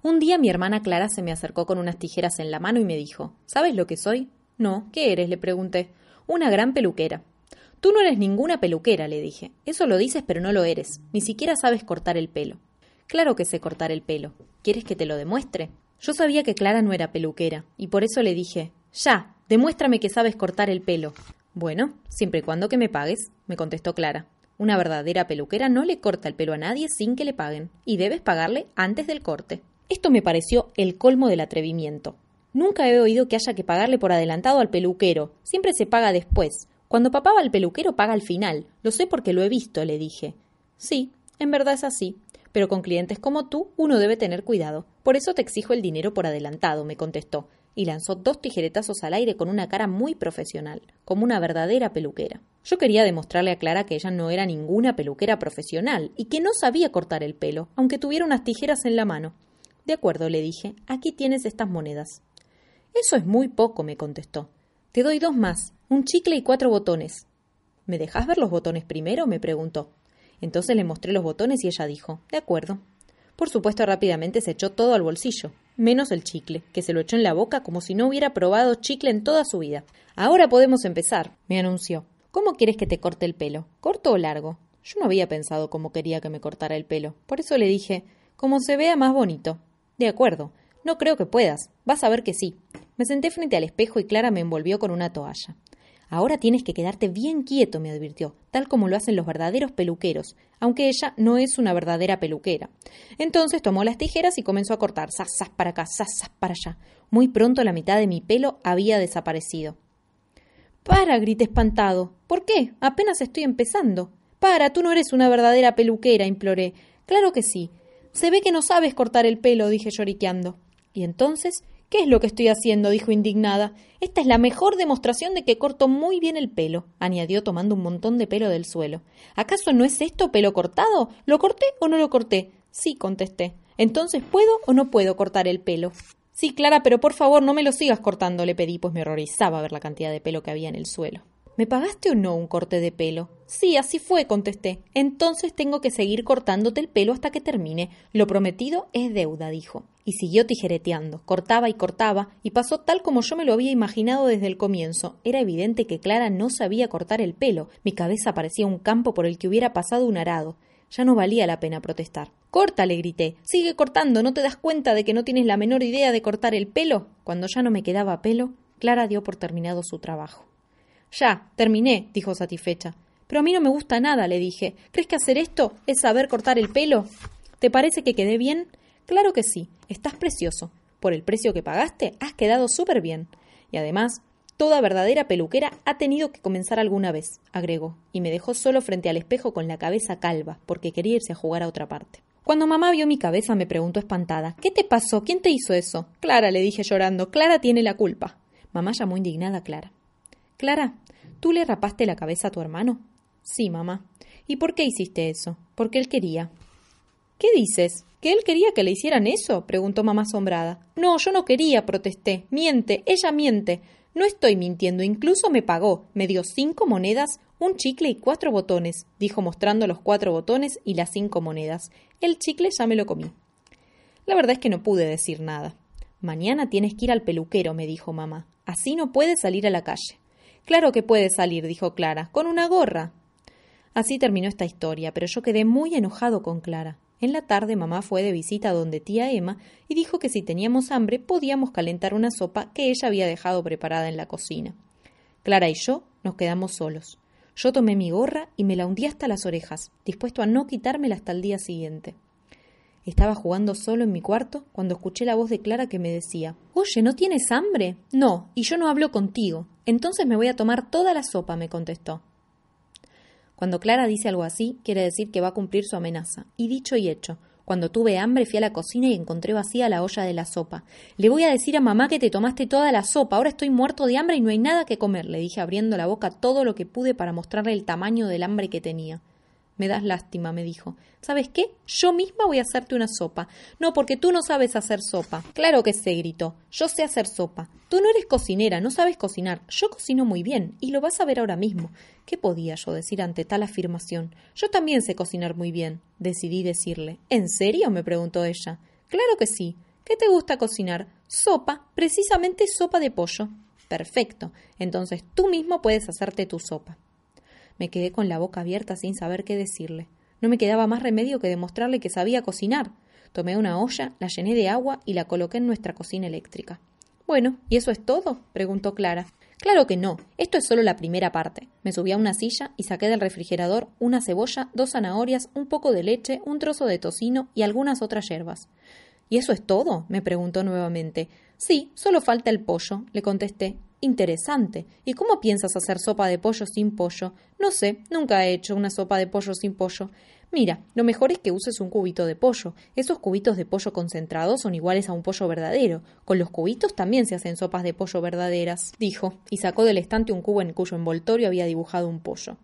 Un día mi hermana Clara se me acercó con unas tijeras en la mano y me dijo, ¿Sabes lo que soy? No, ¿qué eres? le pregunté. Una gran peluquera. Tú no eres ninguna peluquera, le dije. Eso lo dices, pero no lo eres. Ni siquiera sabes cortar el pelo. Claro que sé cortar el pelo. ¿Quieres que te lo demuestre? Yo sabía que Clara no era peluquera, y por eso le dije, Ya, demuéstrame que sabes cortar el pelo. Bueno, siempre y cuando que me pagues, me contestó Clara. Una verdadera peluquera no le corta el pelo a nadie sin que le paguen, y debes pagarle antes del corte. Esto me pareció el colmo del atrevimiento. Nunca he oído que haya que pagarle por adelantado al peluquero, siempre se paga después. Cuando papá va al peluquero paga al final. Lo sé porque lo he visto, le dije. Sí, en verdad es así. Pero con clientes como tú uno debe tener cuidado. Por eso te exijo el dinero por adelantado, me contestó, y lanzó dos tijeretazos al aire con una cara muy profesional, como una verdadera peluquera. Yo quería demostrarle a Clara que ella no era ninguna peluquera profesional y que no sabía cortar el pelo, aunque tuviera unas tijeras en la mano. De acuerdo, le dije, aquí tienes estas monedas. Eso es muy poco, me contestó. Te doy dos más, un chicle y cuatro botones. ¿Me dejas ver los botones primero? me preguntó. Entonces le mostré los botones y ella dijo, de acuerdo. Por supuesto, rápidamente se echó todo al bolsillo, menos el chicle, que se lo echó en la boca como si no hubiera probado chicle en toda su vida. Ahora podemos empezar, me anunció. ¿Cómo quieres que te corte el pelo? ¿Corto o largo? Yo no había pensado cómo quería que me cortara el pelo, por eso le dije, como se vea más bonito. De acuerdo. No creo que puedas. Vas a ver que sí. Me senté frente al espejo y Clara me envolvió con una toalla. Ahora tienes que quedarte bien quieto, me advirtió, tal como lo hacen los verdaderos peluqueros, aunque ella no es una verdadera peluquera. Entonces tomó las tijeras y comenzó a cortar, sas, para acá, sas, para allá. Muy pronto la mitad de mi pelo había desaparecido. Para, grité espantado. ¿Por qué? Apenas estoy empezando. Para, tú no eres una verdadera peluquera, imploré. Claro que sí. Se ve que no sabes cortar el pelo, dije lloriqueando. ¿Y entonces? ¿Qué es lo que estoy haciendo? dijo indignada. Esta es la mejor demostración de que corto muy bien el pelo, añadió tomando un montón de pelo del suelo. ¿Acaso no es esto pelo cortado? ¿Lo corté o no lo corté? Sí, contesté. Entonces, ¿puedo o no puedo cortar el pelo? Sí, Clara, pero por favor no me lo sigas cortando, le pedí, pues me horrorizaba ver la cantidad de pelo que había en el suelo. ¿Me pagaste o no un corte de pelo? Sí, así fue, contesté. Entonces tengo que seguir cortándote el pelo hasta que termine. Lo prometido es deuda, dijo. Y siguió tijereteando. Cortaba y cortaba, y pasó tal como yo me lo había imaginado desde el comienzo. Era evidente que Clara no sabía cortar el pelo. Mi cabeza parecía un campo por el que hubiera pasado un arado. Ya no valía la pena protestar. Corta, le grité. Sigue cortando. ¿No te das cuenta de que no tienes la menor idea de cortar el pelo? Cuando ya no me quedaba pelo, Clara dio por terminado su trabajo. Ya, terminé, dijo satisfecha. Pero a mí no me gusta nada, le dije. ¿Crees que hacer esto es saber cortar el pelo? ¿Te parece que quedé bien? Claro que sí, estás precioso. Por el precio que pagaste, has quedado súper bien. Y además, toda verdadera peluquera ha tenido que comenzar alguna vez, agregó, y me dejó solo frente al espejo con la cabeza calva, porque quería irse a jugar a otra parte. Cuando mamá vio mi cabeza me preguntó espantada ¿Qué te pasó? ¿Quién te hizo eso? Clara, le dije llorando. Clara tiene la culpa. Mamá llamó indignada a Clara. Clara, ¿tú le rapaste la cabeza a tu hermano? Sí, mamá. ¿Y por qué hiciste eso? Porque él quería. ¿Qué dices? ¿Que él quería que le hicieran eso? preguntó mamá asombrada. No, yo no quería, protesté. Miente, ella miente. No estoy mintiendo, incluso me pagó. Me dio cinco monedas, un chicle y cuatro botones, dijo mostrando los cuatro botones y las cinco monedas. El chicle ya me lo comí. La verdad es que no pude decir nada. Mañana tienes que ir al peluquero, me dijo mamá. Así no puedes salir a la calle. Claro que puede salir, dijo Clara, con una gorra. Así terminó esta historia, pero yo quedé muy enojado con Clara. En la tarde mamá fue de visita donde tía Emma y dijo que si teníamos hambre podíamos calentar una sopa que ella había dejado preparada en la cocina. Clara y yo nos quedamos solos. Yo tomé mi gorra y me la hundí hasta las orejas, dispuesto a no quitármela hasta el día siguiente. Estaba jugando solo en mi cuarto cuando escuché la voz de Clara que me decía Oye, ¿no tienes hambre? No, y yo no hablo contigo. Entonces me voy a tomar toda la sopa, me contestó. Cuando Clara dice algo así, quiere decir que va a cumplir su amenaza. Y dicho y hecho, Cuando tuve hambre fui a la cocina y encontré vacía la olla de la sopa. Le voy a decir a mamá que te tomaste toda la sopa. Ahora estoy muerto de hambre y no hay nada que comer, le dije abriendo la boca todo lo que pude para mostrarle el tamaño del hambre que tenía. Me das lástima, me dijo. ¿Sabes qué? Yo misma voy a hacerte una sopa. No, porque tú no sabes hacer sopa. Claro que sé, gritó. Yo sé hacer sopa. Tú no eres cocinera, no sabes cocinar. Yo cocino muy bien, y lo vas a ver ahora mismo. ¿Qué podía yo decir ante tal afirmación? Yo también sé cocinar muy bien. Decidí decirle. ¿En serio? me preguntó ella. Claro que sí. ¿Qué te gusta cocinar? Sopa, precisamente sopa de pollo. Perfecto. Entonces tú mismo puedes hacerte tu sopa. Me quedé con la boca abierta sin saber qué decirle. No me quedaba más remedio que demostrarle que sabía cocinar. Tomé una olla, la llené de agua y la coloqué en nuestra cocina eléctrica. Bueno, ¿y eso es todo? preguntó Clara. Claro que no, esto es solo la primera parte. Me subí a una silla y saqué del refrigerador una cebolla, dos zanahorias, un poco de leche, un trozo de tocino y algunas otras hierbas. ¿Y eso es todo? me preguntó nuevamente. Sí, solo falta el pollo, le contesté, Interesante. ¿Y cómo piensas hacer sopa de pollo sin pollo? No sé, nunca he hecho una sopa de pollo sin pollo. Mira, lo mejor es que uses un cubito de pollo. Esos cubitos de pollo concentrados son iguales a un pollo verdadero. Con los cubitos también se hacen sopas de pollo verdaderas, dijo, y sacó del estante un cubo en cuyo envoltorio había dibujado un pollo.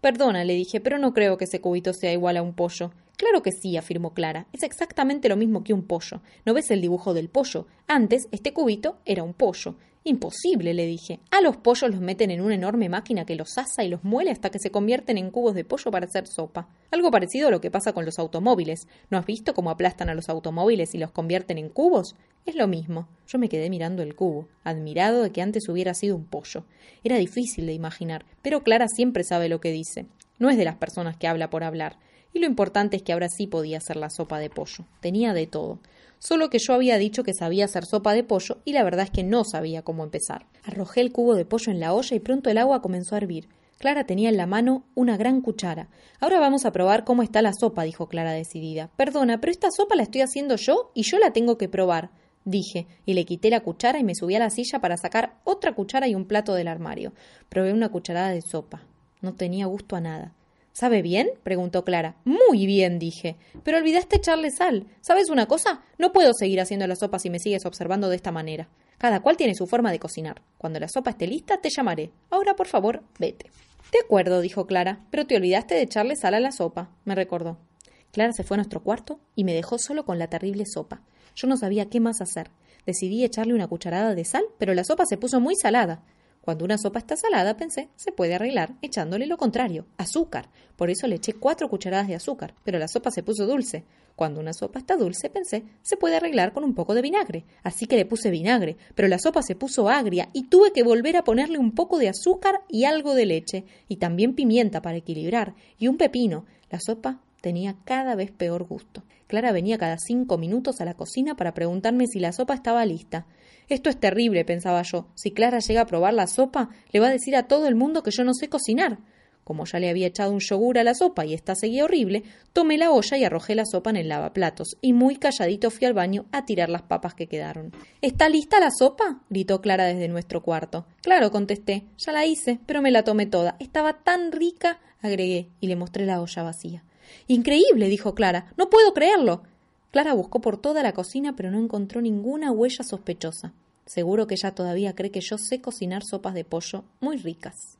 Perdona, le dije, pero no creo que ese cubito sea igual a un pollo. Claro que sí, afirmó Clara. Es exactamente lo mismo que un pollo. ¿No ves el dibujo del pollo? Antes, este cubito era un pollo. Imposible, le dije. A los pollos los meten en una enorme máquina que los asa y los muele hasta que se convierten en cubos de pollo para hacer sopa. Algo parecido a lo que pasa con los automóviles. ¿No has visto cómo aplastan a los automóviles y los convierten en cubos? Es lo mismo. Yo me quedé mirando el cubo, admirado de que antes hubiera sido un pollo. Era difícil de imaginar, pero Clara siempre sabe lo que dice. No es de las personas que habla por hablar. Y lo importante es que ahora sí podía hacer la sopa de pollo. Tenía de todo solo que yo había dicho que sabía hacer sopa de pollo y la verdad es que no sabía cómo empezar. Arrojé el cubo de pollo en la olla y pronto el agua comenzó a hervir. Clara tenía en la mano una gran cuchara. Ahora vamos a probar cómo está la sopa, dijo Clara decidida. Perdona, pero esta sopa la estoy haciendo yo y yo la tengo que probar, dije, y le quité la cuchara y me subí a la silla para sacar otra cuchara y un plato del armario. Probé una cucharada de sopa. No tenía gusto a nada. ¿Sabe bien? preguntó Clara. Muy bien, dije. Pero olvidaste echarle sal. ¿Sabes una cosa? No puedo seguir haciendo la sopa si me sigues observando de esta manera. Cada cual tiene su forma de cocinar. Cuando la sopa esté lista, te llamaré. Ahora, por favor, vete. De acuerdo, dijo Clara, pero te olvidaste de echarle sal a la sopa, me recordó. Clara se fue a nuestro cuarto y me dejó solo con la terrible sopa. Yo no sabía qué más hacer. Decidí echarle una cucharada de sal, pero la sopa se puso muy salada. Cuando una sopa está salada, pensé, se puede arreglar echándole lo contrario, azúcar. Por eso le eché cuatro cucharadas de azúcar, pero la sopa se puso dulce. Cuando una sopa está dulce, pensé, se puede arreglar con un poco de vinagre. Así que le puse vinagre, pero la sopa se puso agria y tuve que volver a ponerle un poco de azúcar y algo de leche, y también pimienta para equilibrar, y un pepino. La sopa tenía cada vez peor gusto. Clara venía cada cinco minutos a la cocina para preguntarme si la sopa estaba lista. Esto es terrible, pensaba yo. Si Clara llega a probar la sopa, le va a decir a todo el mundo que yo no sé cocinar. Como ya le había echado un yogur a la sopa y esta seguía horrible, tomé la olla y arrojé la sopa en el lavaplatos, y muy calladito fui al baño a tirar las papas que quedaron. ¿Está lista la sopa? gritó Clara desde nuestro cuarto. Claro, contesté. Ya la hice, pero me la tomé toda. Estaba tan rica, agregué, y le mostré la olla vacía. Increíble, dijo Clara. No puedo creerlo. Clara buscó por toda la cocina, pero no encontró ninguna huella sospechosa. Seguro que ella todavía cree que yo sé cocinar sopas de pollo muy ricas.